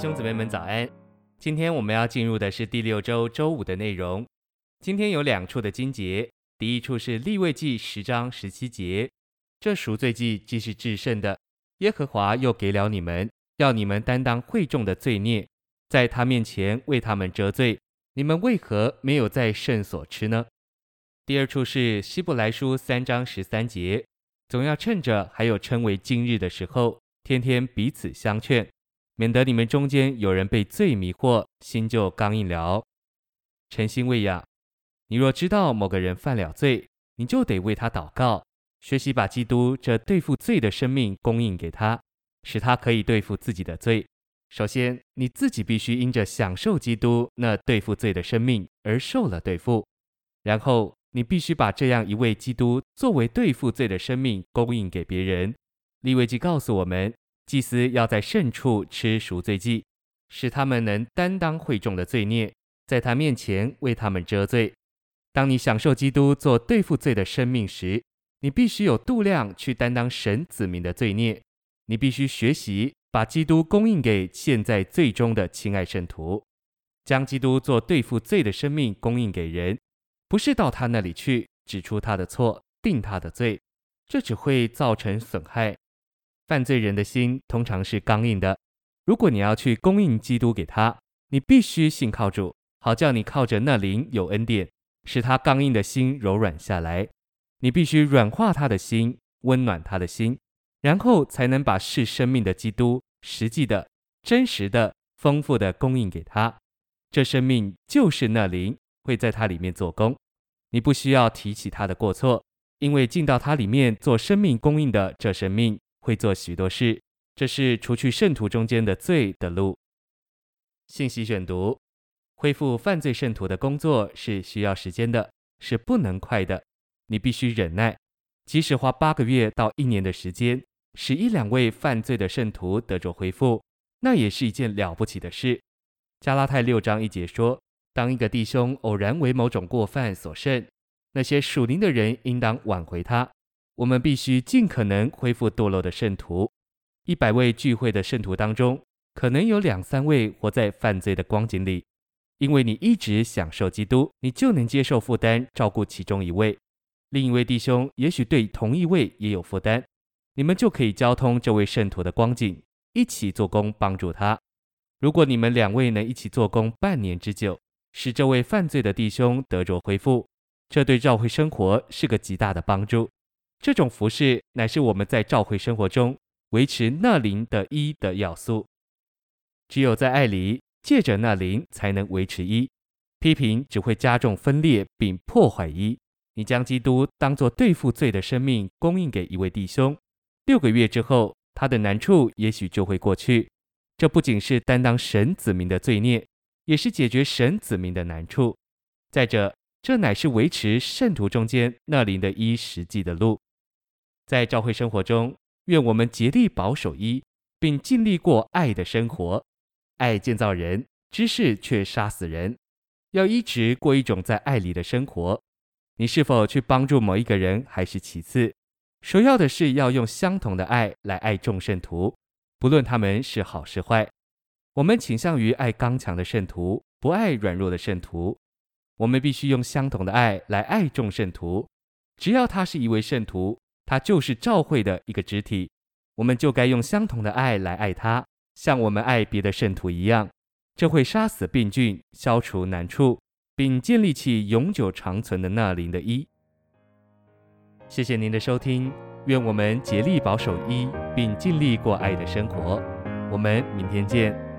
兄姊妹们早安！今天我们要进入的是第六周周五的内容。今天有两处的经节，第一处是利未记十章十七节，这赎罪祭既是至圣的，耶和华又给了你们，要你们担当会众的罪孽，在他面前为他们遮罪。你们为何没有在圣所吃呢？第二处是希伯来书三章十三节，总要趁着还有称为今日的时候，天天彼此相劝。免得你们中间有人被罪迷惑，心就刚硬了。诚心喂养，你若知道某个人犯了罪，你就得为他祷告，学习把基督这对付罪的生命供应给他，使他可以对付自己的罪。首先，你自己必须因着享受基督那对付罪的生命而受了对付，然后你必须把这样一位基督作为对付罪的生命供应给别人。利未记告诉我们。祭司要在圣处吃赎罪祭，使他们能担当会众的罪孽，在他面前为他们遮罪。当你享受基督做对付罪的生命时，你必须有度量去担当神子民的罪孽。你必须学习把基督供应给现在最终的亲爱圣徒，将基督做对付罪的生命供应给人，不是到他那里去指出他的错、定他的罪，这只会造成损害。犯罪人的心通常是刚硬的。如果你要去供应基督给他，你必须信靠主，好叫你靠着那灵有恩典，使他刚硬的心柔软下来。你必须软化他的心，温暖他的心，然后才能把是生命的基督实际的、真实的、丰富的供应给他。这生命就是那灵会在他里面做工。你不需要提起他的过错，因为进到他里面做生命供应的这生命。会做许多事，这是除去圣徒中间的罪的路。信息选读：恢复犯罪圣徒的工作是需要时间的，是不能快的。你必须忍耐，即使花八个月到一年的时间，使一两位犯罪的圣徒得着恢复，那也是一件了不起的事。加拉太六章一节说：当一个弟兄偶然为某种过犯所胜，那些属灵的人应当挽回他。我们必须尽可能恢复堕落的圣徒。一百位聚会的圣徒当中，可能有两三位活在犯罪的光景里。因为你一直享受基督，你就能接受负担，照顾其中一位。另一位弟兄也许对同一位也有负担，你们就可以交通这位圣徒的光景，一起做工帮助他。如果你们两位能一起做工半年之久，使这位犯罪的弟兄得着恢复，这对教会生活是个极大的帮助。这种服饰乃是我们在教会生活中维持那灵的一的要素。只有在爱里，借着那灵才能维持一。批评只会加重分裂并破坏一。你将基督当作对付罪的生命供应给一位弟兄，六个月之后，他的难处也许就会过去。这不仅是担当神子民的罪孽，也是解决神子民的难处。再者，这乃是维持圣徒中间那灵的一实际的路。在教会生活中，愿我们竭力保守一，并尽力过爱的生活。爱建造人，知识却杀死人。要一直过一种在爱里的生活。你是否去帮助某一个人还是其次，首要的是要用相同的爱来爱众圣徒，不论他们是好是坏。我们倾向于爱刚强的圣徒，不爱软弱的圣徒。我们必须用相同的爱来爱众圣徒，只要他是一位圣徒。他就是教会的一个肢体，我们就该用相同的爱来爱他，像我们爱别的圣徒一样。这会杀死病菌，消除难处，并建立起永久长存的那灵的一。谢谢您的收听，愿我们竭力保守一，并尽力过爱的生活。我们明天见。